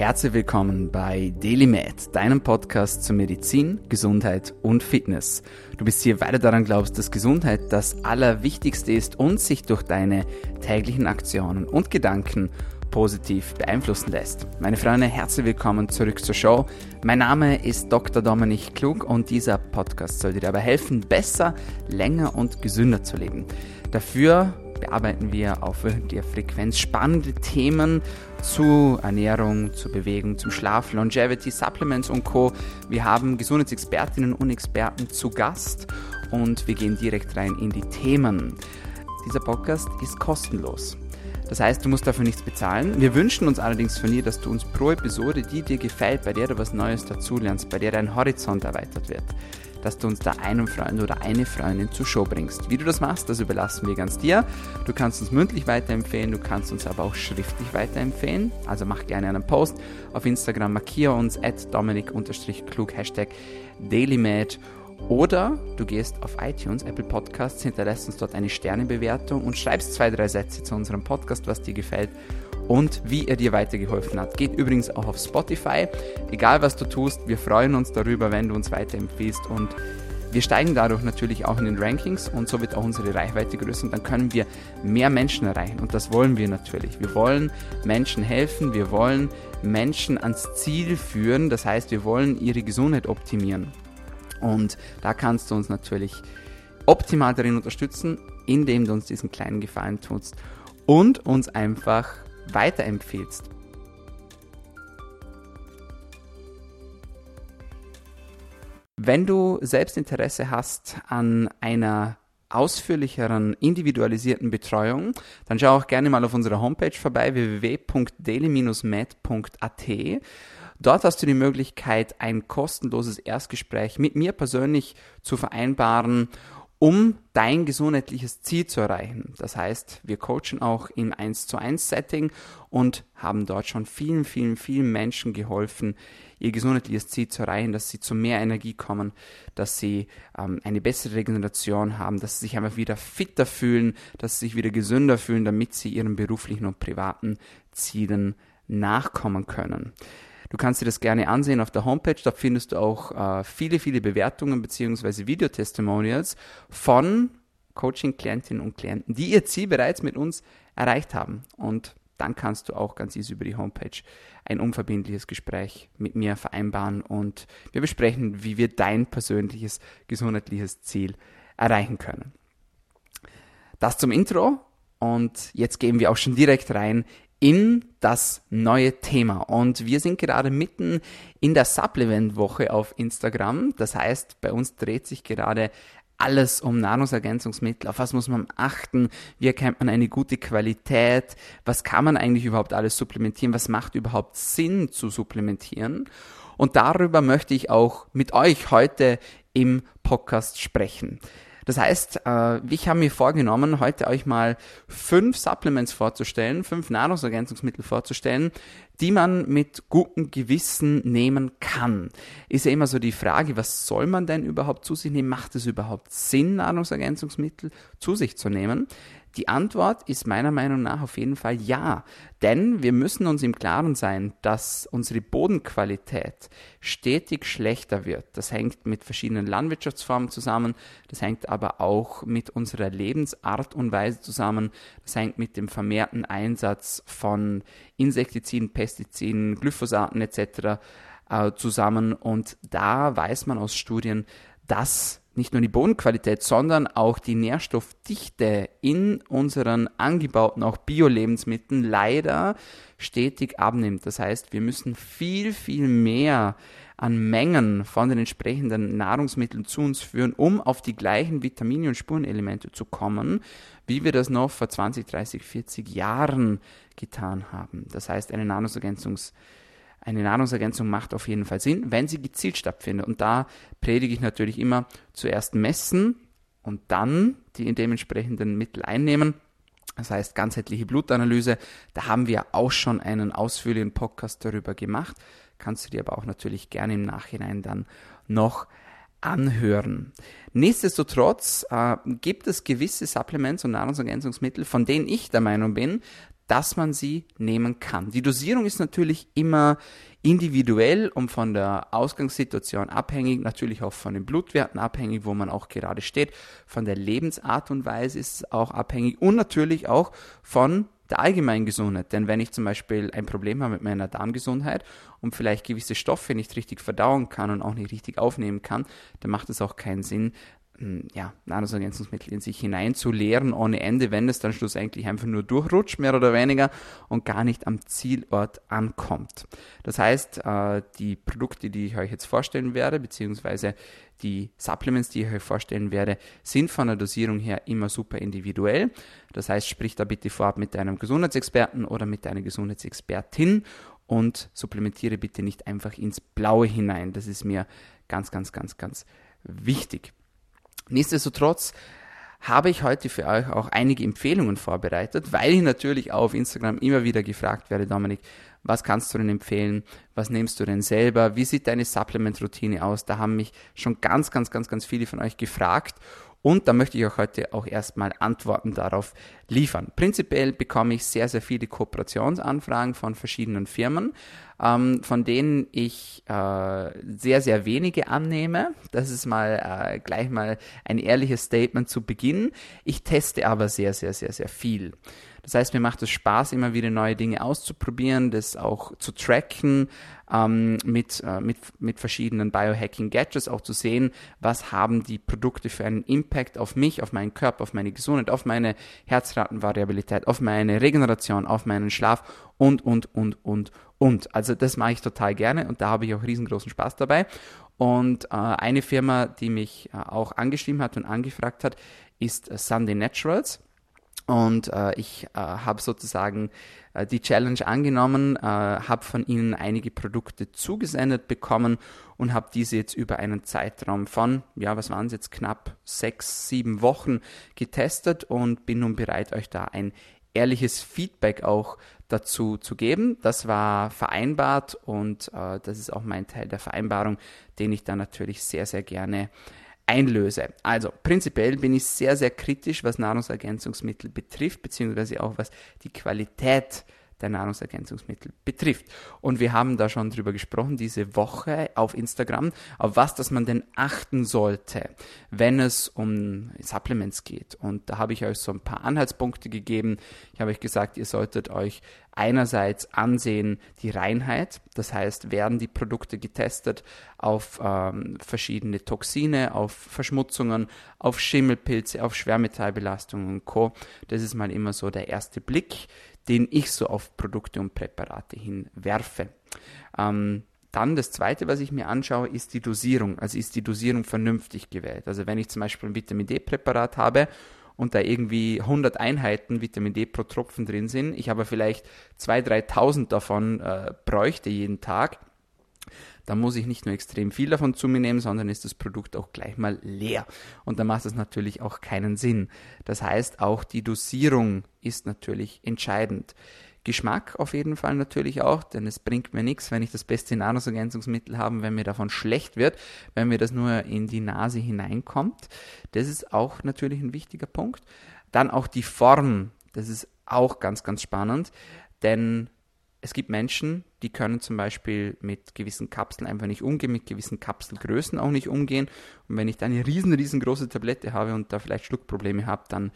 Herzlich willkommen bei DailyMed, deinem Podcast zur Medizin, Gesundheit und Fitness. Du bist hier, weil du daran glaubst, dass Gesundheit das Allerwichtigste ist und sich durch deine täglichen Aktionen und Gedanken positiv beeinflussen lässt. Meine Freunde, herzlich willkommen zurück zur Show. Mein Name ist Dr. Dominik Klug und dieser Podcast soll dir dabei helfen, besser, länger und gesünder zu leben. Dafür bearbeiten wir auf der Frequenz spannende Themen zu Ernährung, zu Bewegung, zum Schlaf, Longevity, Supplements und Co. Wir haben Gesundheitsexpertinnen und Experten zu Gast und wir gehen direkt rein in die Themen. Dieser Podcast ist kostenlos. Das heißt, du musst dafür nichts bezahlen. Wir wünschen uns allerdings von dir, dass du uns pro Episode, die dir gefällt, bei der du was Neues dazulernst, bei der dein Horizont erweitert wird, dass du uns da einen Freund oder eine Freundin zur Show bringst. Wie du das machst, das überlassen wir ganz dir. Du kannst uns mündlich weiterempfehlen, du kannst uns aber auch schriftlich weiterempfehlen. Also mach gerne einen Post auf Instagram, markiere uns at dominik-klug, Hashtag DailyMed oder du gehst auf iTunes, Apple Podcasts, hinterlässt uns dort eine Sternebewertung und schreibst zwei, drei Sätze zu unserem Podcast, was dir gefällt und wie er dir weitergeholfen hat. Geht übrigens auch auf Spotify. Egal was du tust, wir freuen uns darüber, wenn du uns weiterempfiehlst und wir steigen dadurch natürlich auch in den Rankings und so wird auch unsere Reichweite größer und dann können wir mehr Menschen erreichen und das wollen wir natürlich. Wir wollen Menschen helfen, wir wollen Menschen ans Ziel führen, das heißt, wir wollen ihre Gesundheit optimieren. Und da kannst du uns natürlich optimal darin unterstützen, indem du uns diesen kleinen Gefallen tust und uns einfach weiterempfehlst. Wenn du selbst Interesse hast an einer ausführlicheren, individualisierten Betreuung, dann schau auch gerne mal auf unserer Homepage vorbei www.daily-med.at. Dort hast du die Möglichkeit, ein kostenloses Erstgespräch mit mir persönlich zu vereinbaren um dein gesundheitliches Ziel zu erreichen. Das heißt, wir coachen auch im 1 zu 1 Setting und haben dort schon vielen, vielen, vielen Menschen geholfen, ihr gesundheitliches Ziel zu erreichen, dass sie zu mehr Energie kommen, dass sie ähm, eine bessere Regeneration haben, dass sie sich einfach wieder fitter fühlen, dass sie sich wieder gesünder fühlen, damit sie ihren beruflichen und privaten Zielen nachkommen können. Du kannst dir das gerne ansehen auf der Homepage. Da findest du auch äh, viele, viele Bewertungen bzw. Videotestimonials von Coaching-Klientinnen und Klienten, die ihr Ziel bereits mit uns erreicht haben. Und dann kannst du auch ganz easy über die Homepage ein unverbindliches Gespräch mit mir vereinbaren und wir besprechen, wie wir dein persönliches gesundheitliches Ziel erreichen können. Das zum Intro und jetzt gehen wir auch schon direkt rein in das neue Thema. Und wir sind gerade mitten in der Supplement-Woche auf Instagram. Das heißt, bei uns dreht sich gerade alles um Nahrungsergänzungsmittel. Auf was muss man achten? Wie erkennt man eine gute Qualität? Was kann man eigentlich überhaupt alles supplementieren? Was macht überhaupt Sinn zu supplementieren? Und darüber möchte ich auch mit euch heute im Podcast sprechen. Das heißt, äh, ich habe mir vorgenommen, heute euch mal fünf Supplements vorzustellen, fünf Nahrungsergänzungsmittel vorzustellen, die man mit gutem Gewissen nehmen kann. Ist ja immer so die Frage, was soll man denn überhaupt zu sich nehmen? Macht es überhaupt Sinn, Nahrungsergänzungsmittel zu sich zu nehmen? Die Antwort ist meiner Meinung nach auf jeden Fall ja. Denn wir müssen uns im Klaren sein, dass unsere Bodenqualität stetig schlechter wird. Das hängt mit verschiedenen Landwirtschaftsformen zusammen. Das hängt aber auch mit unserer Lebensart und Weise zusammen. Das hängt mit dem vermehrten Einsatz von Insektiziden, Pestiziden, Glyphosaten etc. Äh, zusammen. Und da weiß man aus Studien, dass nicht nur die Bodenqualität, sondern auch die Nährstoffdichte in unseren angebauten, auch Bio-Lebensmitteln leider stetig abnimmt. Das heißt, wir müssen viel, viel mehr an Mengen von den entsprechenden Nahrungsmitteln zu uns führen, um auf die gleichen Vitamine und Spurenelemente zu kommen, wie wir das noch vor 20, 30, 40 Jahren getan haben. Das heißt, eine Nahrungsergänzungs- eine Nahrungsergänzung macht auf jeden Fall Sinn, wenn sie gezielt stattfindet. Und da predige ich natürlich immer zuerst messen und dann die dementsprechenden Mittel einnehmen. Das heißt ganzheitliche Blutanalyse. Da haben wir auch schon einen ausführlichen Podcast darüber gemacht. Kannst du dir aber auch natürlich gerne im Nachhinein dann noch anhören. Nichtsdestotrotz äh, gibt es gewisse Supplements und Nahrungsergänzungsmittel, von denen ich der Meinung bin, dass man sie nehmen kann. Die Dosierung ist natürlich immer individuell und von der Ausgangssituation abhängig, natürlich auch von den Blutwerten abhängig, wo man auch gerade steht, von der Lebensart und Weise ist es auch abhängig und natürlich auch von der allgemeinen Gesundheit. Denn wenn ich zum Beispiel ein Problem habe mit meiner Darmgesundheit und vielleicht gewisse Stoffe nicht richtig verdauen kann und auch nicht richtig aufnehmen kann, dann macht es auch keinen Sinn, ja, Nahrungsergänzungsmittel in sich hineinzuleeren ohne Ende, wenn es dann schlussendlich einfach nur durchrutscht, mehr oder weniger, und gar nicht am Zielort ankommt. Das heißt, äh, die Produkte, die ich euch jetzt vorstellen werde, beziehungsweise die Supplements, die ich euch vorstellen werde, sind von der Dosierung her immer super individuell. Das heißt, sprich da bitte vorab mit deinem Gesundheitsexperten oder mit deiner Gesundheitsexpertin und supplementiere bitte nicht einfach ins Blaue hinein. Das ist mir ganz, ganz, ganz, ganz wichtig. Nichtsdestotrotz habe ich heute für euch auch einige Empfehlungen vorbereitet, weil ich natürlich auf Instagram immer wieder gefragt werde, Dominik, was kannst du denn empfehlen? Was nimmst du denn selber? Wie sieht deine Supplement-Routine aus? Da haben mich schon ganz, ganz, ganz, ganz viele von euch gefragt und da möchte ich euch heute auch erstmal Antworten darauf liefern. Prinzipiell bekomme ich sehr, sehr viele Kooperationsanfragen von verschiedenen Firmen, ähm, von denen ich äh, sehr, sehr wenige annehme. Das ist mal äh, gleich mal ein ehrliches Statement zu Beginn. Ich teste aber sehr, sehr, sehr, sehr viel. Das heißt, mir macht es Spaß, immer wieder neue Dinge auszuprobieren, das auch zu tracken, ähm, mit, äh, mit, mit verschiedenen Biohacking-Gadgets auch zu sehen, was haben die Produkte für einen Impact auf mich, auf meinen Körper, auf meine Gesundheit, auf meine Herzratenvariabilität, auf meine Regeneration, auf meinen Schlaf und, und, und, und, und. Also das mache ich total gerne und da habe ich auch riesengroßen Spaß dabei. Und äh, eine Firma, die mich äh, auch angeschrieben hat und angefragt hat, ist Sunday Naturals. Und äh, ich äh, habe sozusagen äh, die Challenge angenommen, äh, habe von ihnen einige Produkte zugesendet bekommen und habe diese jetzt über einen Zeitraum von, ja, was waren es jetzt, knapp sechs, sieben Wochen getestet und bin nun bereit, euch da ein ehrliches Feedback auch dazu zu geben. Das war vereinbart und äh, das ist auch mein Teil der Vereinbarung, den ich dann natürlich sehr, sehr gerne einlöse. Also prinzipiell bin ich sehr, sehr kritisch, was Nahrungsergänzungsmittel betrifft, beziehungsweise auch was die Qualität der Nahrungsergänzungsmittel betrifft. Und wir haben da schon drüber gesprochen, diese Woche auf Instagram, auf was, dass man denn achten sollte, wenn es um Supplements geht. Und da habe ich euch so ein paar Anhaltspunkte gegeben. Ich habe euch gesagt, ihr solltet euch einerseits ansehen die Reinheit, das heißt, werden die Produkte getestet auf ähm, verschiedene Toxine, auf Verschmutzungen, auf Schimmelpilze, auf Schwermetallbelastungen und Co. Das ist mal immer so der erste Blick den ich so auf Produkte und Präparate hin werfe. Ähm, dann das zweite, was ich mir anschaue, ist die Dosierung. Also ist die Dosierung vernünftig gewählt. Also wenn ich zum Beispiel ein Vitamin D-Präparat habe und da irgendwie 100 Einheiten Vitamin D pro Tropfen drin sind, ich aber vielleicht 2.000, 3.000 davon äh, bräuchte jeden Tag, da muss ich nicht nur extrem viel davon zu mir nehmen, sondern ist das Produkt auch gleich mal leer. Und da macht es natürlich auch keinen Sinn. Das heißt, auch die Dosierung ist natürlich entscheidend. Geschmack auf jeden Fall natürlich auch, denn es bringt mir nichts, wenn ich das beste Nahrungsergänzungsmittel habe, wenn mir davon schlecht wird, wenn mir das nur in die Nase hineinkommt. Das ist auch natürlich ein wichtiger Punkt. Dann auch die Form, das ist auch ganz, ganz spannend, denn es gibt Menschen, die können zum Beispiel mit gewissen Kapseln einfach nicht umgehen, mit gewissen Kapselgrößen auch nicht umgehen. Und wenn ich da eine riesen, riesengroße Tablette habe und da vielleicht Schluckprobleme habe, dann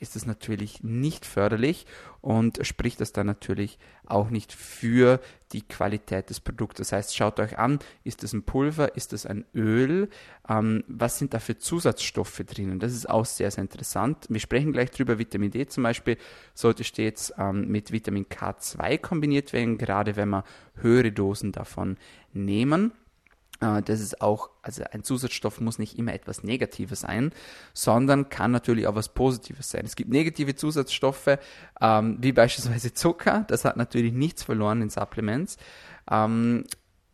ist es natürlich nicht förderlich und spricht das dann natürlich auch nicht für die Qualität des Produkts. Das heißt, schaut euch an, ist das ein Pulver, ist das ein Öl, ähm, was sind da für Zusatzstoffe drinnen? Das ist auch sehr, sehr interessant. Wir sprechen gleich drüber, Vitamin D zum Beispiel sollte stets ähm, mit Vitamin K2 kombiniert werden, gerade wenn wir höhere Dosen davon nehmen. Äh, das ist auch, also ein Zusatzstoff muss nicht immer etwas Negatives sein, sondern kann natürlich auch was Positives sein. Es gibt negative Zusatzstoffe, ähm, wie beispielsweise Zucker, das hat natürlich nichts verloren in Supplements, ähm,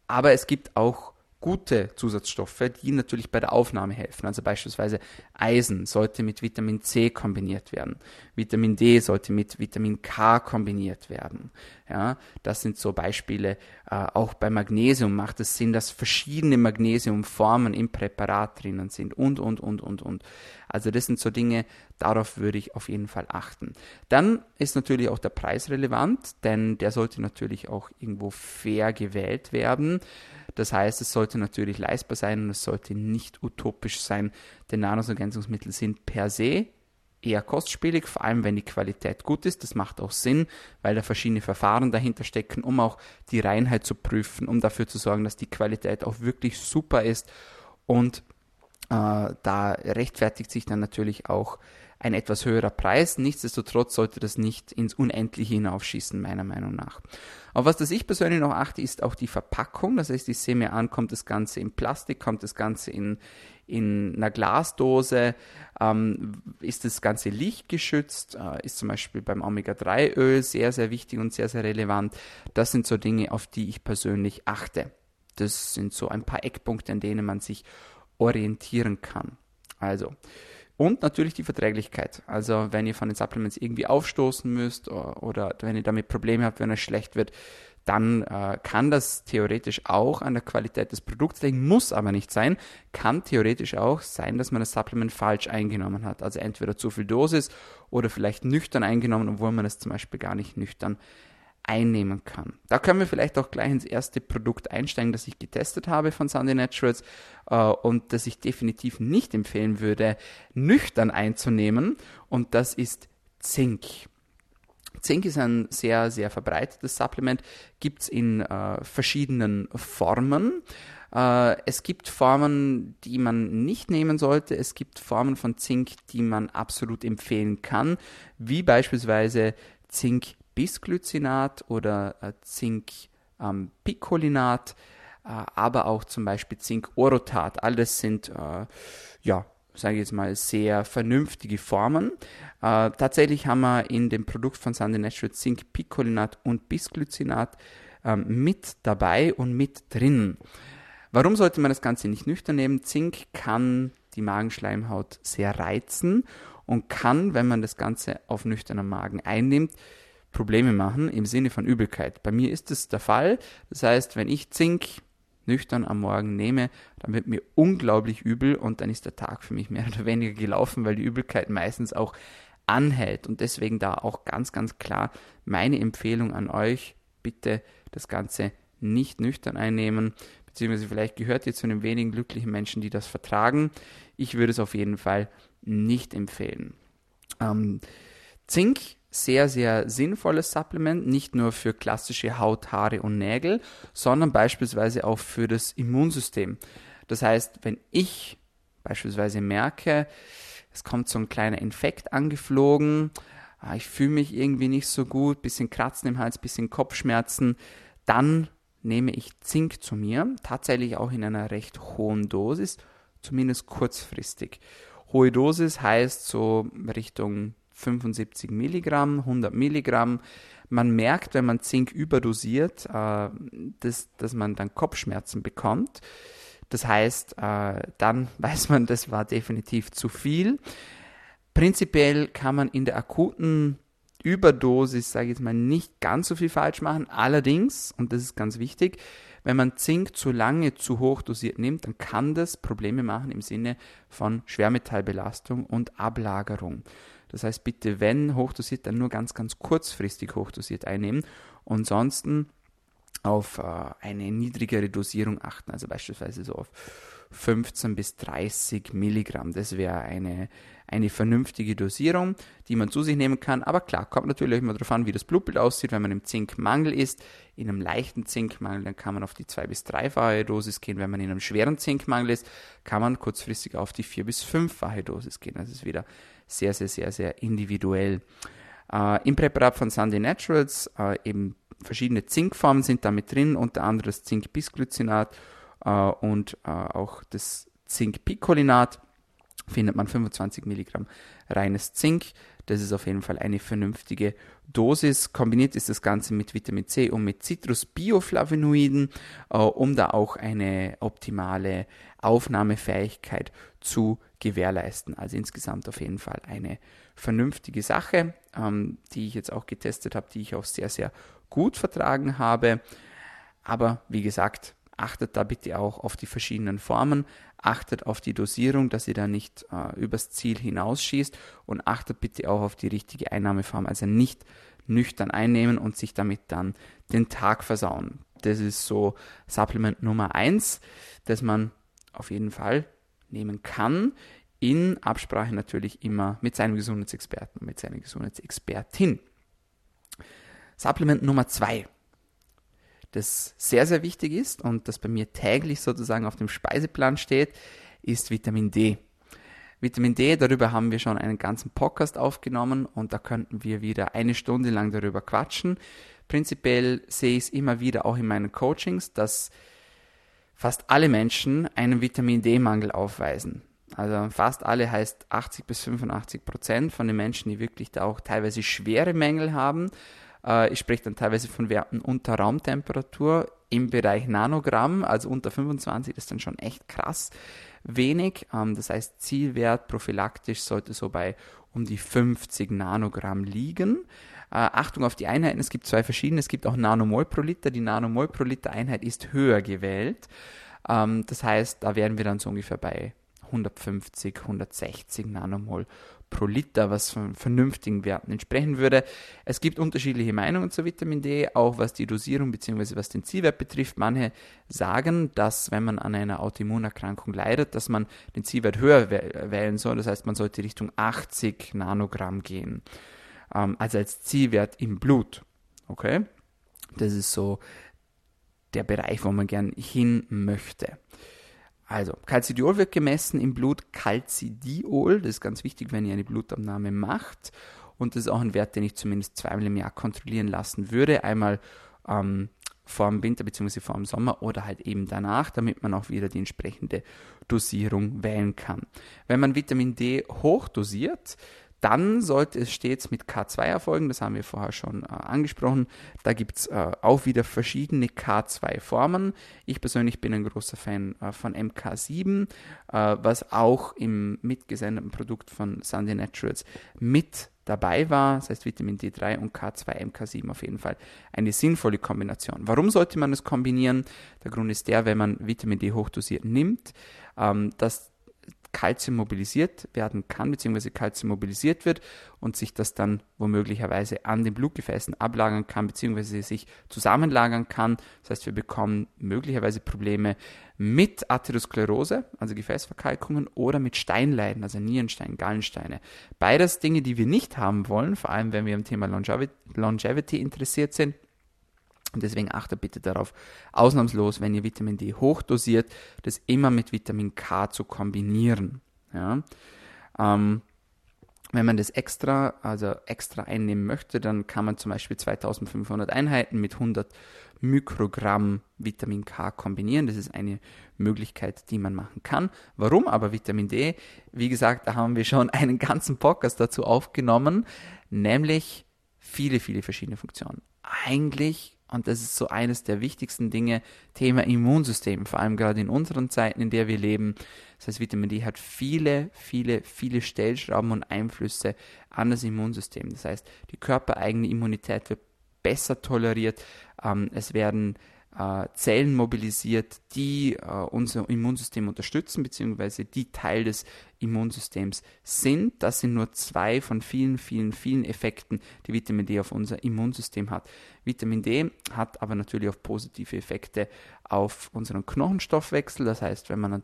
aber es gibt auch gute Zusatzstoffe, die natürlich bei der Aufnahme helfen. Also beispielsweise Eisen sollte mit Vitamin C kombiniert werden. Vitamin D sollte mit Vitamin K kombiniert werden. Ja, das sind so Beispiele. Äh, auch bei Magnesium macht es Sinn, dass verschiedene Magnesiumformen im Präparat drinnen sind und, und, und, und, und. Also das sind so Dinge, darauf würde ich auf jeden Fall achten. Dann ist natürlich auch der Preis relevant, denn der sollte natürlich auch irgendwo fair gewählt werden. Das heißt, es sollte natürlich leistbar sein und es sollte nicht utopisch sein, denn Nahrungsergänzungsmittel sind per se eher kostspielig, vor allem wenn die Qualität gut ist. Das macht auch Sinn, weil da verschiedene Verfahren dahinter stecken, um auch die Reinheit zu prüfen, um dafür zu sorgen, dass die Qualität auch wirklich super ist. Und äh, da rechtfertigt sich dann natürlich auch ein etwas höherer Preis. Nichtsdestotrotz sollte das nicht ins Unendliche hinaufschießen, meiner Meinung nach. Auf was das ich persönlich noch achte, ist auch die Verpackung. Das heißt, ich sehe mir an, kommt das Ganze in Plastik, kommt das Ganze in, in einer Glasdose, ähm, ist das Ganze lichtgeschützt, äh, ist zum Beispiel beim Omega-3-Öl sehr, sehr wichtig und sehr, sehr relevant. Das sind so Dinge, auf die ich persönlich achte. Das sind so ein paar Eckpunkte, an denen man sich orientieren kann. Also, und natürlich die Verträglichkeit. Also wenn ihr von den Supplements irgendwie aufstoßen müsst oder, oder wenn ihr damit Probleme habt, wenn es schlecht wird, dann äh, kann das theoretisch auch an der Qualität des Produkts liegen, muss aber nicht sein. Kann theoretisch auch sein, dass man das Supplement falsch eingenommen hat. Also entweder zu viel Dosis oder vielleicht nüchtern eingenommen, obwohl man es zum Beispiel gar nicht nüchtern einnehmen kann. Da können wir vielleicht auch gleich ins erste Produkt einsteigen, das ich getestet habe von Sunday Naturals äh, und das ich definitiv nicht empfehlen würde, nüchtern einzunehmen. Und das ist Zink. Zink ist ein sehr, sehr verbreitetes Supplement, gibt es in äh, verschiedenen Formen. Äh, es gibt Formen, die man nicht nehmen sollte. Es gibt Formen von Zink, die man absolut empfehlen kann, wie beispielsweise Zink Bisglycinat oder äh, Zink-Picolinat, ähm, äh, aber auch zum Beispiel Zink-Orotat. Alles sind, äh, ja, sage ich jetzt mal, sehr vernünftige Formen. Äh, tatsächlich haben wir in dem Produkt von Sunday Natural Zink, Picolinat und Bisglycinat ähm, mit dabei und mit drin. Warum sollte man das Ganze nicht nüchtern nehmen? Zink kann die Magenschleimhaut sehr reizen und kann, wenn man das Ganze auf nüchterner Magen einnimmt, Probleme machen im Sinne von Übelkeit. Bei mir ist es der Fall. Das heißt, wenn ich Zink nüchtern am Morgen nehme, dann wird mir unglaublich übel und dann ist der Tag für mich mehr oder weniger gelaufen, weil die Übelkeit meistens auch anhält. Und deswegen da auch ganz, ganz klar meine Empfehlung an euch, bitte das Ganze nicht nüchtern einnehmen, beziehungsweise vielleicht gehört ihr zu den wenigen glücklichen Menschen, die das vertragen. Ich würde es auf jeden Fall nicht empfehlen. Ähm, Zink sehr, sehr sinnvolles Supplement, nicht nur für klassische Haut, Haare und Nägel, sondern beispielsweise auch für das Immunsystem. Das heißt, wenn ich beispielsweise merke, es kommt so ein kleiner Infekt angeflogen, ah, ich fühle mich irgendwie nicht so gut, bisschen Kratzen im Hals, bisschen Kopfschmerzen, dann nehme ich Zink zu mir, tatsächlich auch in einer recht hohen Dosis, zumindest kurzfristig. Hohe Dosis heißt so Richtung 75 Milligramm, 100 Milligramm. Man merkt, wenn man Zink überdosiert, äh, dass, dass man dann Kopfschmerzen bekommt. Das heißt, äh, dann weiß man, das war definitiv zu viel. Prinzipiell kann man in der akuten Überdosis, sage ich jetzt mal, nicht ganz so viel falsch machen. Allerdings, und das ist ganz wichtig, wenn man Zink zu lange zu hoch dosiert nimmt, dann kann das Probleme machen im Sinne von Schwermetallbelastung und Ablagerung. Das heißt, bitte, wenn hochdosiert, dann nur ganz, ganz kurzfristig hochdosiert einnehmen. Und ansonsten auf äh, eine niedrigere Dosierung achten, also beispielsweise so auf 15 bis 30 Milligramm. Das wäre eine, eine vernünftige Dosierung, die man zu sich nehmen kann. Aber klar, kommt natürlich immer darauf an, wie das Blutbild aussieht. Wenn man im Zinkmangel ist, in einem leichten Zinkmangel, dann kann man auf die zwei- bis dreifache Dosis gehen. Wenn man in einem schweren Zinkmangel ist, kann man kurzfristig auf die vier- bis fünffache Dosis gehen. Das ist wieder sehr, sehr, sehr, sehr individuell. Äh, Im Präparat von Sunday Naturals äh, eben verschiedene Zinkformen sind damit drin, unter anderem das Zink-Bisglycinat äh, und äh, auch das Zink-Picolinat findet man 25 Milligramm reines Zink. Das ist auf jeden Fall eine vernünftige Dosis. Kombiniert ist das Ganze mit Vitamin C und mit Citrus-Bioflavonoiden, äh, um da auch eine optimale Aufnahmefähigkeit zu gewährleisten. Also insgesamt auf jeden Fall eine vernünftige Sache, ähm, die ich jetzt auch getestet habe, die ich auch sehr, sehr gut vertragen habe. Aber wie gesagt, achtet da bitte auch auf die verschiedenen Formen, achtet auf die Dosierung, dass ihr da nicht äh, übers Ziel hinausschießt und achtet bitte auch auf die richtige Einnahmeform, also nicht nüchtern einnehmen und sich damit dann den Tag versauen. Das ist so Supplement Nummer eins, das man auf jeden Fall nehmen kann, in Absprache natürlich immer mit seinem Gesundheitsexperten und mit seiner Gesundheitsexpertin. Supplement Nummer zwei, das sehr, sehr wichtig ist und das bei mir täglich sozusagen auf dem Speiseplan steht, ist Vitamin D. Vitamin D, darüber haben wir schon einen ganzen Podcast aufgenommen und da könnten wir wieder eine Stunde lang darüber quatschen. Prinzipiell sehe ich es immer wieder auch in meinen Coachings, dass fast alle Menschen einen Vitamin D-Mangel aufweisen. Also fast alle heißt 80 bis 85 Prozent von den Menschen, die wirklich da auch teilweise schwere Mängel haben. Äh, ich spreche dann teilweise von Werten unter Raumtemperatur im Bereich Nanogramm, also unter 25 das ist dann schon echt krass wenig. Ähm, das heißt, Zielwert prophylaktisch sollte so bei um die 50 Nanogramm liegen. Äh, Achtung auf die Einheiten, es gibt zwei verschiedene, es gibt auch Nanomol pro Liter. Die Nanomol pro Liter Einheit ist höher gewählt. Ähm, das heißt, da wären wir dann so ungefähr bei 150, 160 Nanomol pro Liter, was von vernünftigen Werten entsprechen würde. Es gibt unterschiedliche Meinungen zu Vitamin D, auch was die Dosierung bzw. was den Zielwert betrifft. Manche sagen, dass wenn man an einer Autoimmunerkrankung leidet, dass man den Zielwert höher wählen soll. Das heißt, man sollte Richtung 80 Nanogramm gehen. Ähm, also als Zielwert im Blut. Okay? Das ist so der Bereich, wo man gern hin möchte. Also, Calcidiol wird gemessen im Blut, Calcidiol, das ist ganz wichtig, wenn ihr eine Blutabnahme macht. Und das ist auch ein Wert, den ich zumindest zweimal im Jahr kontrollieren lassen würde. Einmal ähm, vor dem Winter bzw. vor dem Sommer oder halt eben danach, damit man auch wieder die entsprechende Dosierung wählen kann. Wenn man Vitamin D hochdosiert, dann sollte es stets mit K2 erfolgen, das haben wir vorher schon äh, angesprochen. Da gibt es äh, auch wieder verschiedene K2-Formen. Ich persönlich bin ein großer Fan äh, von MK7, äh, was auch im mitgesendeten Produkt von Sunday Naturals mit dabei war, das heißt Vitamin D3 und K2 MK7 auf jeden Fall eine sinnvolle Kombination. Warum sollte man es kombinieren? Der Grund ist der, wenn man Vitamin D hochdosiert nimmt, ähm, dass Kalzium mobilisiert werden kann, beziehungsweise Kalzium mobilisiert wird und sich das dann womöglicherweise an den Blutgefäßen ablagern kann, beziehungsweise sich zusammenlagern kann. Das heißt, wir bekommen möglicherweise Probleme mit Atherosklerose, also Gefäßverkalkungen, oder mit Steinleiden, also Nierenstein, Gallensteine. Beides Dinge, die wir nicht haben wollen, vor allem wenn wir am Thema Longevity interessiert sind. Und deswegen achtet bitte darauf, ausnahmslos, wenn ihr Vitamin D hochdosiert, das immer mit Vitamin K zu kombinieren. Ja? Ähm, wenn man das extra, also extra einnehmen möchte, dann kann man zum Beispiel 2500 Einheiten mit 100 Mikrogramm Vitamin K kombinieren. Das ist eine Möglichkeit, die man machen kann. Warum aber Vitamin D? Wie gesagt, da haben wir schon einen ganzen Podcast dazu aufgenommen, nämlich viele, viele verschiedene Funktionen. Eigentlich und das ist so eines der wichtigsten Dinge, Thema Immunsystem, vor allem gerade in unseren Zeiten, in der wir leben. Das heißt, Vitamin D hat viele, viele, viele Stellschrauben und Einflüsse an das Immunsystem. Das heißt, die körpereigene Immunität wird besser toleriert. Ähm, es werden äh, Zellen mobilisiert, die äh, unser Immunsystem unterstützen, beziehungsweise die Teil des Immunsystems sind. Das sind nur zwei von vielen, vielen, vielen Effekten, die Vitamin D auf unser Immunsystem hat. Vitamin D hat aber natürlich auch positive Effekte auf unseren Knochenstoffwechsel. Das heißt, wenn man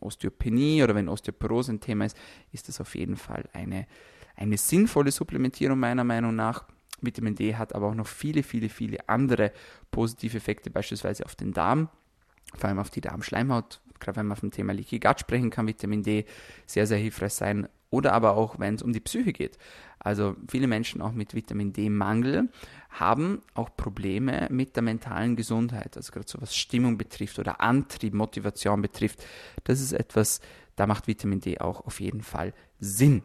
Osteopenie oder wenn Osteoporose ein Thema ist, ist das auf jeden Fall eine, eine sinnvolle Supplementierung meiner Meinung nach. Vitamin D hat aber auch noch viele, viele, viele andere positive Effekte, beispielsweise auf den Darm, vor allem auf die Darmschleimhaut. Gerade wenn man vom Thema Leaky Gut sprechen kann, Vitamin D sehr, sehr hilfreich sein. Oder aber auch, wenn es um die Psyche geht. Also viele Menschen auch mit Vitamin D-Mangel haben auch Probleme mit der mentalen Gesundheit. Also gerade so was Stimmung betrifft oder Antrieb, Motivation betrifft. Das ist etwas, da macht Vitamin D auch auf jeden Fall Sinn.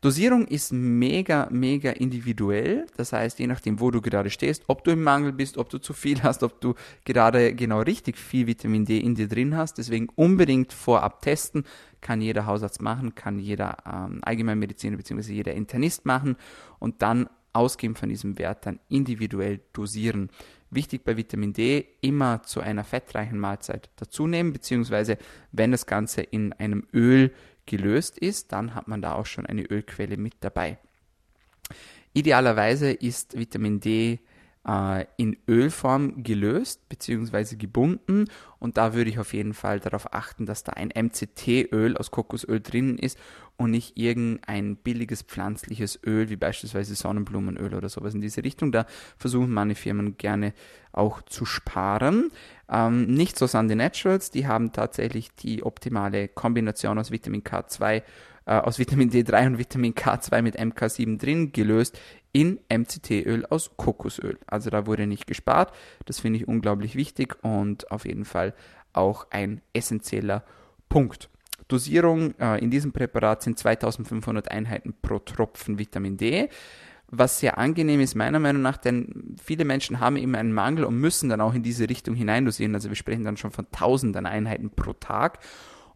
Dosierung ist mega, mega individuell. Das heißt, je nachdem, wo du gerade stehst, ob du im Mangel bist, ob du zu viel hast, ob du gerade genau richtig viel Vitamin D in dir drin hast. Deswegen unbedingt vorab testen. Kann jeder Hausarzt machen, kann jeder ähm, Allgemeinmediziner bzw. jeder Internist machen und dann Ausgehen von diesem Wert dann individuell dosieren. Wichtig bei Vitamin D, immer zu einer fettreichen Mahlzeit dazu nehmen, beziehungsweise wenn das Ganze in einem Öl gelöst ist, dann hat man da auch schon eine Ölquelle mit dabei. Idealerweise ist Vitamin D äh, in Ölform gelöst bzw. gebunden und da würde ich auf jeden Fall darauf achten, dass da ein MCT-Öl aus Kokosöl drin ist und nicht irgendein billiges pflanzliches Öl wie beispielsweise Sonnenblumenöl oder sowas in diese Richtung. Da versuchen meine Firmen gerne auch zu sparen. Ähm, nicht so Sunday Naturals, die haben tatsächlich die optimale Kombination aus Vitamin K2 äh, aus Vitamin D3 und Vitamin K2 mit MK7 drin, gelöst in MCT-Öl aus Kokosöl. Also da wurde nicht gespart. Das finde ich unglaublich wichtig und auf jeden Fall auch ein essentieller Punkt. Dosierung äh, in diesem Präparat sind 2500 Einheiten pro Tropfen Vitamin D was sehr angenehm ist, meiner Meinung nach, denn viele Menschen haben immer einen Mangel und müssen dann auch in diese Richtung hineindosieren. Also wir sprechen dann schon von tausenden Einheiten pro Tag.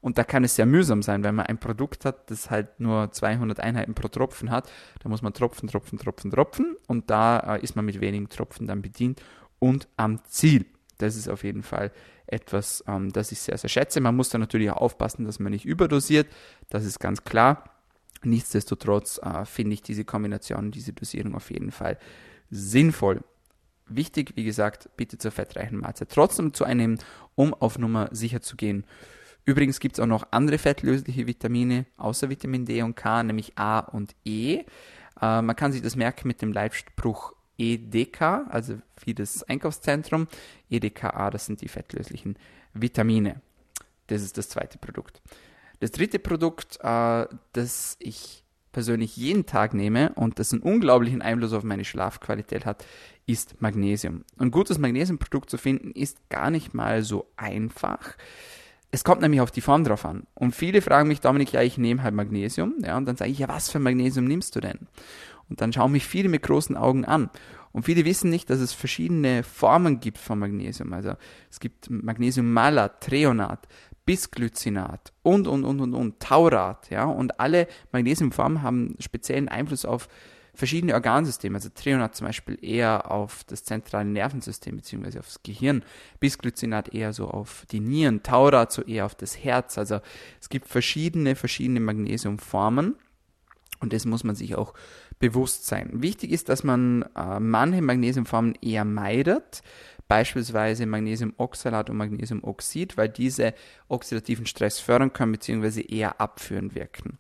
Und da kann es sehr mühsam sein, wenn man ein Produkt hat, das halt nur 200 Einheiten pro Tropfen hat. Da muss man Tropfen, Tropfen, Tropfen, Tropfen. Und da äh, ist man mit wenigen Tropfen dann bedient und am Ziel. Das ist auf jeden Fall etwas, ähm, das ich sehr, sehr schätze. Man muss da natürlich auch aufpassen, dass man nicht überdosiert. Das ist ganz klar. Nichtsdestotrotz äh, finde ich diese Kombination, diese Dosierung auf jeden Fall sinnvoll. Wichtig, wie gesagt, bitte zur fettreichen Mahlzeit. Trotzdem zu einem, um auf Nummer sicher zu gehen. Übrigens gibt es auch noch andere fettlösliche Vitamine außer Vitamin D und K, nämlich A und E. Äh, man kann sich das merken mit dem Leitspruch EDK, also wie das Einkaufszentrum. EDKA, das sind die fettlöslichen Vitamine. Das ist das zweite Produkt. Das dritte Produkt, äh, das ich persönlich jeden Tag nehme und das einen unglaublichen Einfluss auf meine Schlafqualität hat, ist Magnesium. Ein gutes Magnesiumprodukt zu finden ist gar nicht mal so einfach. Es kommt nämlich auf die Form drauf an. Und viele fragen mich, Dominik, ja, ich nehme halt Magnesium. Ja, und dann sage ich, ja, was für Magnesium nimmst du denn? Und dann schauen mich viele mit großen Augen an. Und viele wissen nicht, dass es verschiedene Formen gibt von Magnesium. Also es gibt Magnesiummalat, Treonat, Bisglycinat und, und, und, und, und, Taurat. Ja, und alle Magnesiumformen haben speziellen Einfluss auf verschiedene Organsysteme, also Treonat zum Beispiel eher auf das zentrale Nervensystem bzw. aufs Gehirn, Bisglycinat eher so auf die Nieren, Taurat so eher auf das Herz. Also es gibt verschiedene, verschiedene Magnesiumformen und das muss man sich auch bewusst sein. Wichtig ist, dass man äh, manche Magnesiumformen eher meidet, beispielsweise Magnesiumoxalat und Magnesiumoxid, weil diese oxidativen Stress fördern können bzw. eher abführend wirken.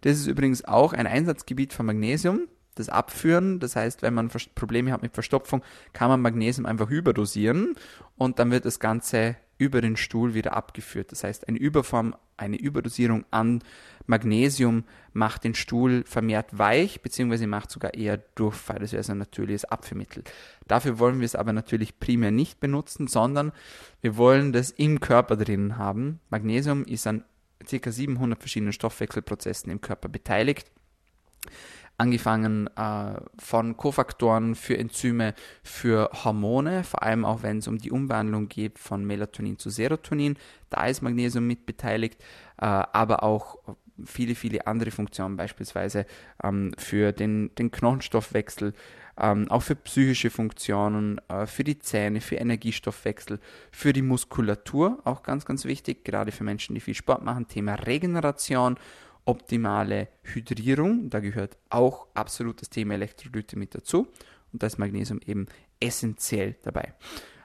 Das ist übrigens auch ein Einsatzgebiet von Magnesium das Abführen. Das heißt, wenn man Probleme hat mit Verstopfung, kann man Magnesium einfach überdosieren und dann wird das Ganze über den Stuhl wieder abgeführt. Das heißt, eine Überform, eine Überdosierung an Magnesium macht den Stuhl vermehrt weich, beziehungsweise macht sogar eher Durchfall. Das wäre so ein natürliches Abführmittel. Dafür wollen wir es aber natürlich primär nicht benutzen, sondern wir wollen das im Körper drin haben. Magnesium ist an ca. 700 verschiedenen Stoffwechselprozessen im Körper beteiligt angefangen äh, von Kofaktoren für Enzyme, für Hormone, vor allem auch wenn es um die Umwandlung geht von Melatonin zu Serotonin, da ist Magnesium mit beteiligt, äh, aber auch viele, viele andere Funktionen, beispielsweise ähm, für den, den Knochenstoffwechsel, ähm, auch für psychische Funktionen, äh, für die Zähne, für Energiestoffwechsel, für die Muskulatur, auch ganz, ganz wichtig, gerade für Menschen, die viel Sport machen, Thema Regeneration optimale Hydrierung. Da gehört auch absolut das Thema Elektrolyte mit dazu. Und da ist Magnesium eben essentiell dabei.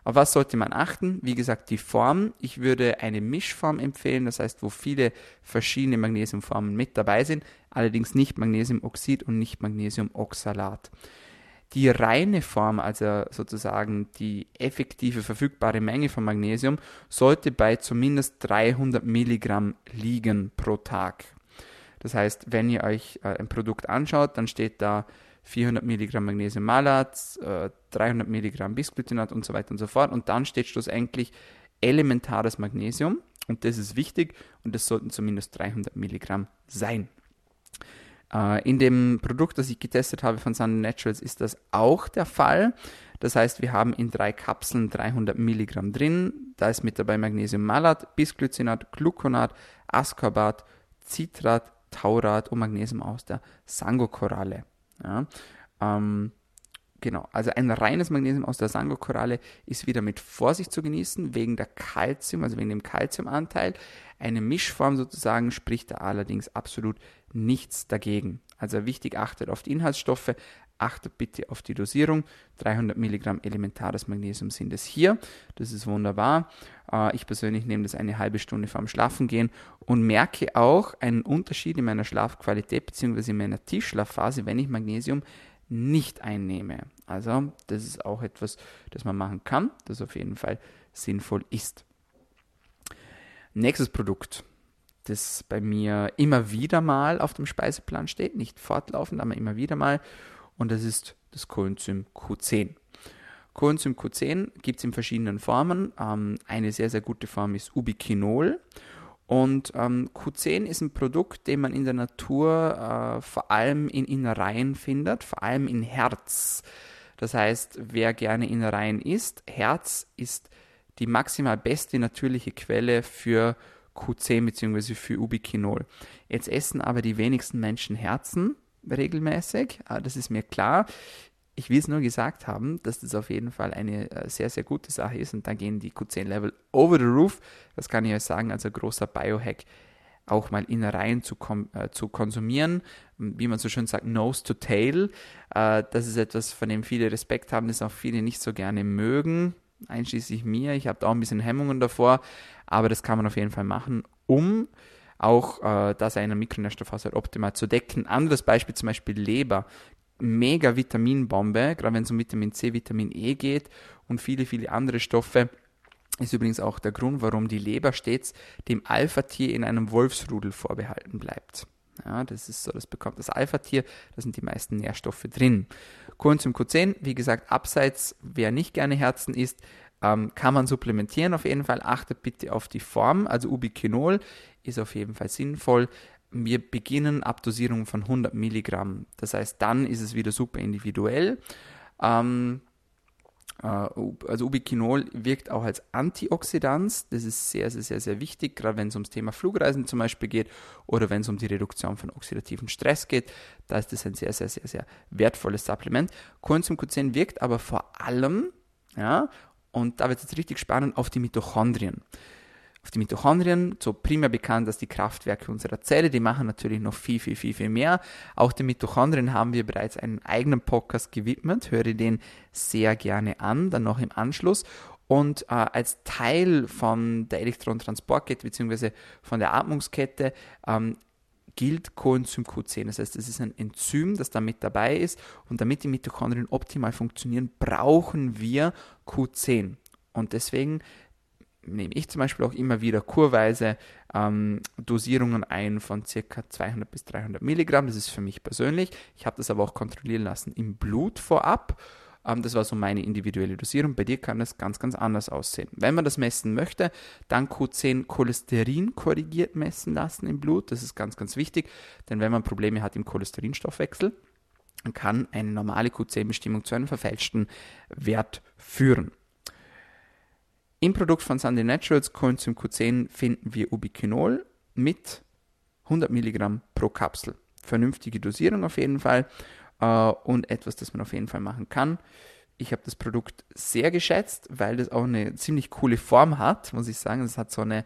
Auf was sollte man achten? Wie gesagt, die Form. Ich würde eine Mischform empfehlen, das heißt, wo viele verschiedene Magnesiumformen mit dabei sind, allerdings nicht Magnesiumoxid und nicht Magnesiumoxalat. Die reine Form, also sozusagen die effektive verfügbare Menge von Magnesium, sollte bei zumindest 300 Milligramm liegen pro Tag. Das heißt, wenn ihr euch äh, ein Produkt anschaut, dann steht da 400 Milligramm Magnesiummalat, äh, 300 Milligramm Bisglycinat und so weiter und so fort. Und dann steht schlussendlich elementares Magnesium. Und das ist wichtig und das sollten zumindest 300 Milligramm sein. Äh, in dem Produkt, das ich getestet habe von Sun Naturals, ist das auch der Fall. Das heißt, wir haben in drei Kapseln 300 Milligramm drin. Da ist mit dabei Magnesiummalat, Bisglycinat, Gluconat, Ascorbat, Citrat, Taurat und Magnesium aus der Sangokoralle. Ja. Ähm, genau, also ein reines Magnesium aus der Sango-Koralle ist wieder mit Vorsicht zu genießen, wegen der Kalzium, also wegen dem Kalziumanteil. Eine Mischform sozusagen spricht da allerdings absolut nichts dagegen. Also wichtig, achtet auf die Inhaltsstoffe, achtet bitte auf die Dosierung. 300 Milligramm elementares Magnesium sind es hier. Das ist wunderbar. Äh, ich persönlich nehme das eine halbe Stunde vorm Schlafengehen und merke auch einen Unterschied in meiner Schlafqualität bzw. in meiner Tiefschlafphase, wenn ich Magnesium nicht einnehme. Also das ist auch etwas, das man machen kann, das auf jeden Fall sinnvoll ist. Nächstes Produkt, das bei mir immer wieder mal auf dem Speiseplan steht, nicht fortlaufend, aber immer wieder mal und das ist das Coenzym Q10. Coenzym Q10 gibt es in verschiedenen Formen. Ähm, eine sehr, sehr gute Form ist Ubiquinol. Und ähm, Q10 ist ein Produkt, den man in der Natur äh, vor allem in Innereien findet, vor allem in Herz. Das heißt, wer gerne Innereien isst, Herz ist die maximal beste natürliche Quelle für Q10 bzw. für Ubiquinol. Jetzt essen aber die wenigsten Menschen Herzen regelmäßig. Ah, das ist mir klar. Ich will es nur gesagt haben, dass das auf jeden Fall eine äh, sehr, sehr gute Sache ist und da gehen die Q10-Level over the roof. Das kann ich euch sagen, also großer Biohack, auch mal Innereien zu, äh, zu konsumieren. Wie man so schön sagt, nose to tail. Äh, das ist etwas, von dem viele Respekt haben, das auch viele nicht so gerne mögen, einschließlich mir. Ich habe da auch ein bisschen Hemmungen davor, aber das kann man auf jeden Fall machen, um auch äh, das einer Mikronährstoffhaushalt optimal zu decken. Anderes Beispiel zum Beispiel Leber. Mega Vitaminbombe, gerade wenn es um Vitamin C, Vitamin E geht und viele, viele andere Stoffe. Ist übrigens auch der Grund, warum die Leber stets dem Alpha-Tier in einem Wolfsrudel vorbehalten bleibt. Ja, das ist so, das bekommt das Alpha-Tier, da sind die meisten Nährstoffe drin. Coenzym Q10, wie gesagt, abseits, wer nicht gerne Herzen isst, ähm, kann man supplementieren auf jeden Fall. Achtet bitte auf die Form, also Ubiquinol ist auf jeden Fall sinnvoll. Wir beginnen ab Dosierung von 100 Milligramm. Das heißt, dann ist es wieder super individuell. Ähm, äh, also Ubiquinol wirkt auch als Antioxidant. Das ist sehr, sehr, sehr, sehr wichtig, gerade wenn es ums Thema Flugreisen zum Beispiel geht oder wenn es um die Reduktion von oxidativen Stress geht. Da ist das ein sehr, sehr, sehr, sehr wertvolles Supplement. Coenzym Q10 wirkt aber vor allem, ja, und da wird es jetzt richtig spannend, auf die Mitochondrien auf die Mitochondrien, so primär bekannt als die Kraftwerke unserer Zelle, die machen natürlich noch viel, viel, viel, viel mehr. Auch den Mitochondrien haben wir bereits einen eigenen Podcast gewidmet, höre den sehr gerne an, dann noch im Anschluss. Und äh, als Teil von der Elektrontransportkette bzw. von der Atmungskette ähm, gilt Coenzym Q10. Das heißt, es ist ein Enzym, das da mit dabei ist. Und damit die Mitochondrien optimal funktionieren, brauchen wir Q10. Und deswegen nehme ich zum Beispiel auch immer wieder kurweise ähm, Dosierungen ein von ca. 200 bis 300 Milligramm. Das ist für mich persönlich. Ich habe das aber auch kontrollieren lassen im Blut vorab. Ähm, das war so meine individuelle Dosierung. Bei dir kann das ganz, ganz anders aussehen. Wenn man das messen möchte, dann Q10 Cholesterin korrigiert messen lassen im Blut. Das ist ganz, ganz wichtig, denn wenn man Probleme hat im Cholesterinstoffwechsel, dann kann eine normale Q10-Bestimmung zu einem verfälschten Wert führen. Im Produkt von Sunday Naturals Coenzym Q10 finden wir Ubiquinol mit 100 Milligramm pro Kapsel. Vernünftige Dosierung auf jeden Fall äh, und etwas, das man auf jeden Fall machen kann. Ich habe das Produkt sehr geschätzt, weil das auch eine ziemlich coole Form hat, muss ich sagen. Es hat so eine,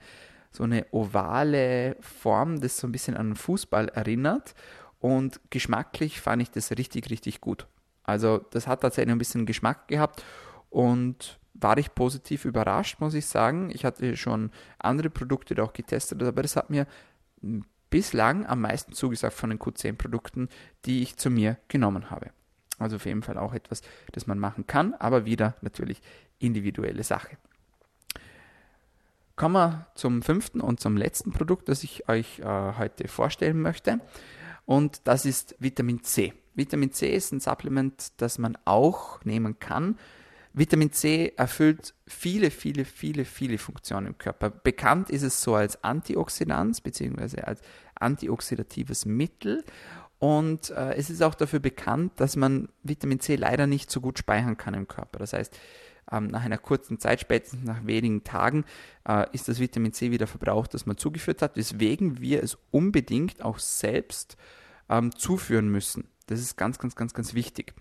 so eine ovale Form, das so ein bisschen an Fußball erinnert. Und geschmacklich fand ich das richtig, richtig gut. Also das hat tatsächlich ein bisschen Geschmack gehabt und war ich positiv überrascht, muss ich sagen. Ich hatte schon andere Produkte auch getestet, aber das hat mir bislang am meisten zugesagt von den Q10-Produkten, die ich zu mir genommen habe. Also auf jeden Fall auch etwas, das man machen kann, aber wieder natürlich individuelle Sache. Kommen wir zum fünften und zum letzten Produkt, das ich euch äh, heute vorstellen möchte. Und das ist Vitamin C. Vitamin C ist ein Supplement, das man auch nehmen kann, Vitamin C erfüllt viele, viele, viele, viele Funktionen im Körper. Bekannt ist es so als Antioxidant bzw. als antioxidatives Mittel. Und äh, es ist auch dafür bekannt, dass man Vitamin C leider nicht so gut speichern kann im Körper. Das heißt, ähm, nach einer kurzen Zeit, spätestens nach wenigen Tagen, äh, ist das Vitamin C wieder verbraucht, das man zugeführt hat, weswegen wir es unbedingt auch selbst ähm, zuführen müssen. Das ist ganz, ganz, ganz, ganz wichtig.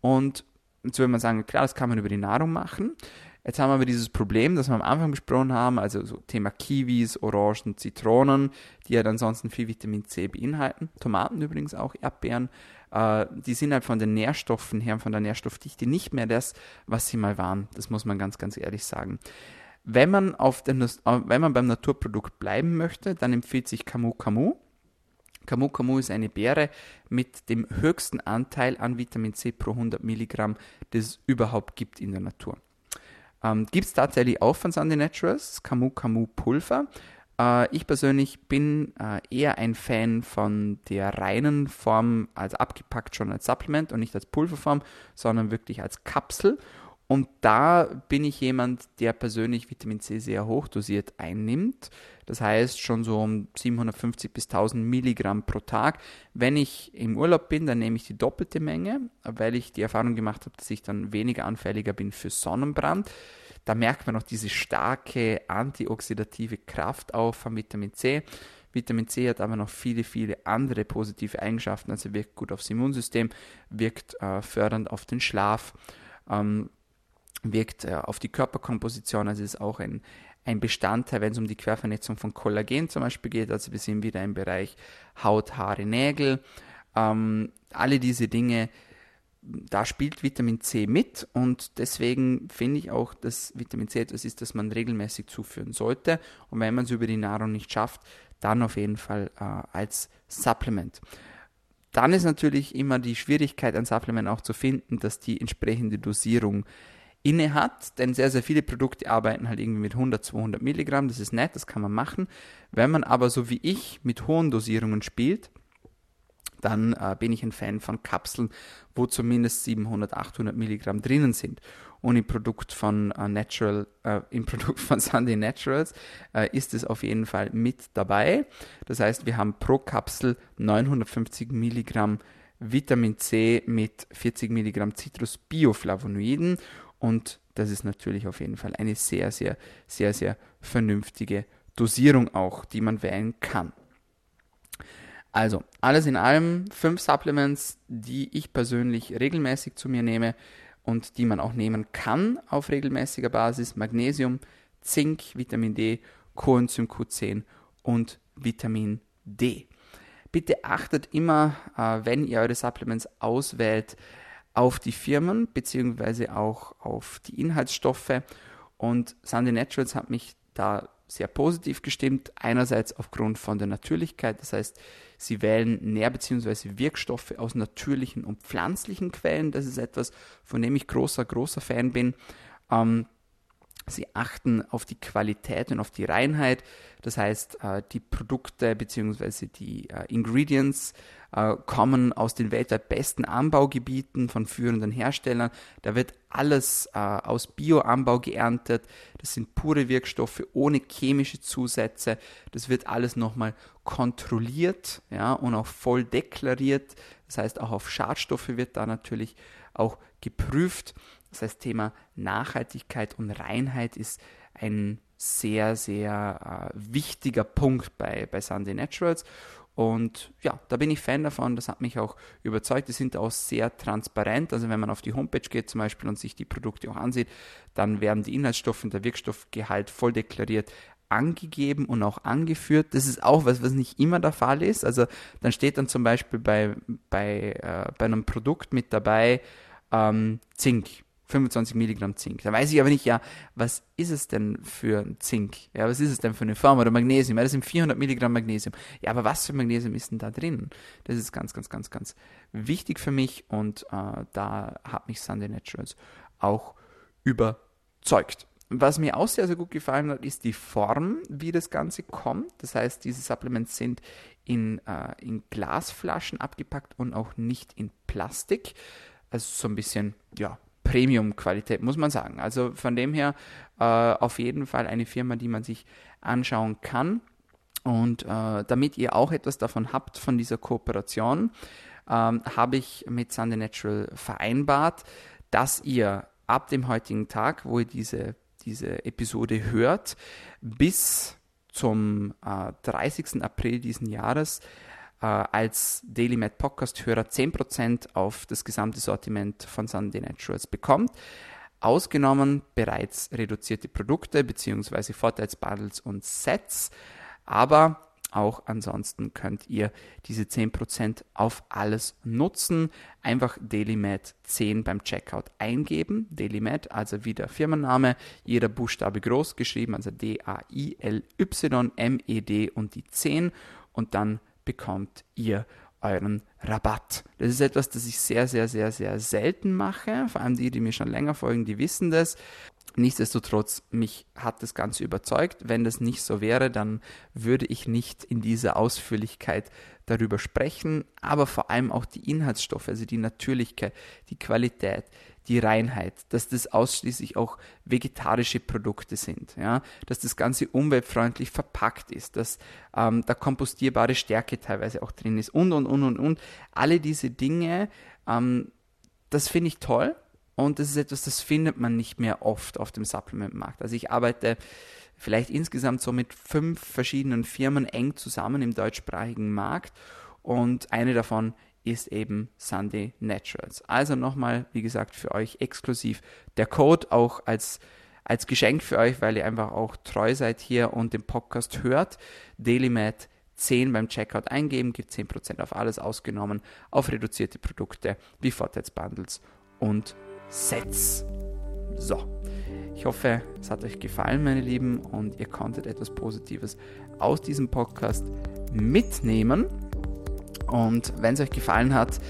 Und jetzt würde man sagen, klar, das kann man über die Nahrung machen. Jetzt haben wir aber dieses Problem, das wir am Anfang besprochen haben, also so Thema Kiwis, Orangen, Zitronen, die ja ansonsten viel Vitamin C beinhalten. Tomaten übrigens auch, Erdbeeren. Äh, die sind halt von den Nährstoffen her, von der Nährstoffdichte nicht mehr das, was sie mal waren. Das muss man ganz, ganz ehrlich sagen. Wenn man, auf den, äh, wenn man beim Naturprodukt bleiben möchte, dann empfiehlt sich Camu Camu. Camu Camu ist eine Beere mit dem höchsten Anteil an Vitamin C pro 100 Milligramm, das es überhaupt gibt in der Natur. Ähm, Gibt es tatsächlich auch von Sunday Naturals, Camu Camu Pulver. Äh, ich persönlich bin äh, eher ein Fan von der reinen Form, also abgepackt schon als Supplement und nicht als Pulverform, sondern wirklich als Kapsel. Und da bin ich jemand, der persönlich Vitamin C sehr hochdosiert einnimmt. Das heißt schon so um 750 bis 1000 Milligramm pro Tag. Wenn ich im Urlaub bin, dann nehme ich die doppelte Menge, weil ich die Erfahrung gemacht habe, dass ich dann weniger anfälliger bin für Sonnenbrand. Da merkt man auch diese starke antioxidative Kraft auf von Vitamin C. Vitamin C hat aber noch viele, viele andere positive Eigenschaften. Also wirkt gut aufs Immunsystem, wirkt äh, fördernd auf den Schlaf. Ähm, wirkt äh, auf die Körperkomposition, also ist auch ein, ein Bestandteil, wenn es um die Quervernetzung von Kollagen zum Beispiel geht. Also wir sind wieder im Bereich Haut, Haare, Nägel. Ähm, alle diese Dinge, da spielt Vitamin C mit und deswegen finde ich auch, dass Vitamin C etwas ist, das man regelmäßig zuführen sollte. Und wenn man es über die Nahrung nicht schafft, dann auf jeden Fall äh, als Supplement. Dann ist natürlich immer die Schwierigkeit, ein Supplement auch zu finden, dass die entsprechende Dosierung inne hat, denn sehr, sehr viele Produkte arbeiten halt irgendwie mit 100, 200 Milligramm, das ist nett, das kann man machen. Wenn man aber so wie ich mit hohen Dosierungen spielt, dann äh, bin ich ein Fan von Kapseln, wo zumindest 700, 800 Milligramm drinnen sind. Und im Produkt von äh, Natural, äh, im Produkt von Sunday Naturals äh, ist es auf jeden Fall mit dabei. Das heißt, wir haben pro Kapsel 950 Milligramm Vitamin C mit 40 Milligramm Citrus-Bioflavonoiden und das ist natürlich auf jeden Fall eine sehr, sehr, sehr, sehr vernünftige Dosierung auch, die man wählen kann. Also, alles in allem fünf Supplements, die ich persönlich regelmäßig zu mir nehme und die man auch nehmen kann auf regelmäßiger Basis. Magnesium, Zink, Vitamin D, Coenzym Q10 und Vitamin D. Bitte achtet immer, äh, wenn ihr eure Supplements auswählt, auf die Firmen beziehungsweise auch auf die Inhaltsstoffe. Und Sunday Naturals hat mich da sehr positiv gestimmt. Einerseits aufgrund von der Natürlichkeit, das heißt, sie wählen Nähr- bzw. Wirkstoffe aus natürlichen und pflanzlichen Quellen. Das ist etwas, von dem ich großer, großer Fan bin. Ähm, Sie achten auf die Qualität und auf die Reinheit. Das heißt, äh, die Produkte bzw. die äh, Ingredients äh, kommen aus den weltweit besten Anbaugebieten von führenden Herstellern. Da wird alles aus Bioanbau geerntet. Das sind pure Wirkstoffe ohne chemische Zusätze. Das wird alles nochmal kontrolliert ja, und auch voll deklariert. Das heißt, auch auf Schadstoffe wird da natürlich auch geprüft. Das heißt, Thema Nachhaltigkeit und Reinheit ist ein sehr, sehr äh, wichtiger Punkt bei, bei Sunday Naturals. Und ja, da bin ich Fan davon. Das hat mich auch überzeugt. Die sind auch sehr transparent. Also wenn man auf die Homepage geht zum Beispiel und sich die Produkte auch ansieht, dann werden die Inhaltsstoffe und der Wirkstoffgehalt voll deklariert angegeben und auch angeführt. Das ist auch was, was nicht immer der Fall ist. Also dann steht dann zum Beispiel bei, bei, äh, bei einem Produkt mit dabei ähm, Zink 25 Milligramm Zink. Da weiß ich aber nicht, ja, was ist es denn für ein Zink? Ja, was ist es denn für eine Form oder Magnesium? Ja, das sind 400 Milligramm Magnesium. Ja, aber was für Magnesium ist denn da drin? Das ist ganz, ganz, ganz, ganz wichtig für mich und äh, da hat mich Sunday Naturals auch überzeugt. Was mir auch sehr, sehr gut gefallen hat, ist die Form, wie das Ganze kommt. Das heißt, diese Supplements sind in, äh, in Glasflaschen abgepackt und auch nicht in Plastik. Also so ein bisschen, ja, Premium-Qualität, muss man sagen. Also von dem her äh, auf jeden Fall eine Firma, die man sich anschauen kann. Und äh, damit ihr auch etwas davon habt, von dieser Kooperation, ähm, habe ich mit Sunday Natural vereinbart, dass ihr ab dem heutigen Tag, wo ihr diese, diese Episode hört, bis zum äh, 30. April diesen Jahres äh, als DailyMed Podcast-Hörer 10% auf das gesamte Sortiment von Sunday Naturals bekommt. Ausgenommen bereits reduzierte Produkte bzw. Vorteilsbundles und Sets. Aber auch ansonsten könnt ihr diese 10% auf alles nutzen. Einfach DailyMed 10 beim Checkout eingeben. DailyMed, also wie der Firmenname, jeder Buchstabe groß geschrieben, also D-A-I-L-Y-M-E-D und die 10 und dann bekommt ihr euren Rabatt. Das ist etwas, das ich sehr, sehr, sehr, sehr selten mache. Vor allem die, die mir schon länger folgen, die wissen das. Nichtsdestotrotz, mich hat das Ganze überzeugt. Wenn das nicht so wäre, dann würde ich nicht in dieser Ausführlichkeit darüber sprechen, aber vor allem auch die Inhaltsstoffe, also die Natürlichkeit, die Qualität, die Reinheit, dass das ausschließlich auch vegetarische Produkte sind, ja, dass das Ganze umweltfreundlich verpackt ist, dass ähm, da kompostierbare Stärke teilweise auch drin ist und und und und und. Alle diese Dinge, ähm, das finde ich toll und das ist etwas, das findet man nicht mehr oft auf dem Supplement-Markt. Also ich arbeite vielleicht insgesamt so mit fünf verschiedenen Firmen eng zusammen im deutschsprachigen Markt und eine davon ist eben Sunday Naturals. Also nochmal, wie gesagt, für euch exklusiv der Code auch als, als Geschenk für euch, weil ihr einfach auch treu seid hier und den Podcast hört. DailyMed 10 beim Checkout eingeben, gibt 10% auf alles ausgenommen, auf reduzierte Produkte wie Vorteilsbundles und Sets. So, ich hoffe, es hat euch gefallen, meine Lieben, und ihr konntet etwas Positives aus diesem Podcast mitnehmen. Und wenn es euch gefallen hat,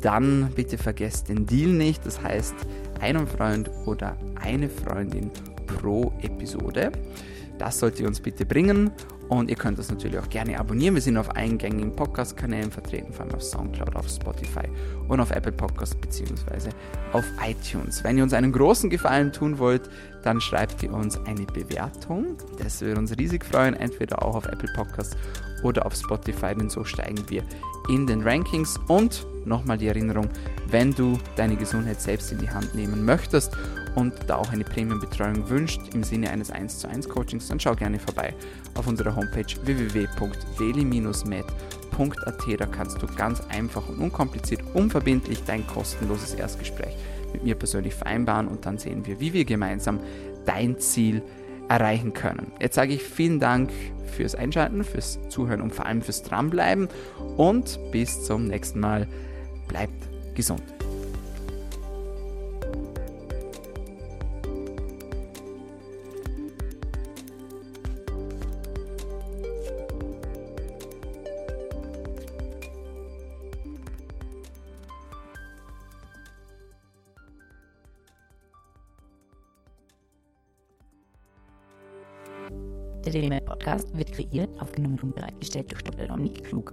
dann bitte vergesst den Deal nicht. Das heißt, einen Freund oder eine Freundin pro Episode. Das sollt ihr uns bitte bringen. Und ihr könnt das natürlich auch gerne abonnieren. Wir sind auf eingängigen Podcast-Kanälen vertreten, vor allem auf Soundcloud, auf Spotify und auf Apple Podcasts bzw. auf iTunes. Wenn ihr uns einen großen Gefallen tun wollt, dann schreibt ihr uns eine Bewertung. Das würde uns riesig freuen, entweder auch auf Apple Podcasts oder auf Spotify, denn so steigen wir in den Rankings. Und nochmal die Erinnerung, wenn du deine Gesundheit selbst in die Hand nehmen möchtest und da auch eine Premium-Betreuung wünscht im Sinne eines 1 zu 1 Coachings, dann schau gerne vorbei auf unserer Homepage www.deli-med.at. Da kannst du ganz einfach und unkompliziert, unverbindlich dein kostenloses Erstgespräch mit mir persönlich vereinbaren und dann sehen wir, wie wir gemeinsam dein Ziel erreichen können. Jetzt sage ich vielen Dank fürs Einschalten, fürs Zuhören und vor allem fürs Dranbleiben und bis zum nächsten Mal. Bleibt gesund. Der DDML Podcast wird kreiert, aufgenommen und bereitgestellt durch Dr. Dominik Klug.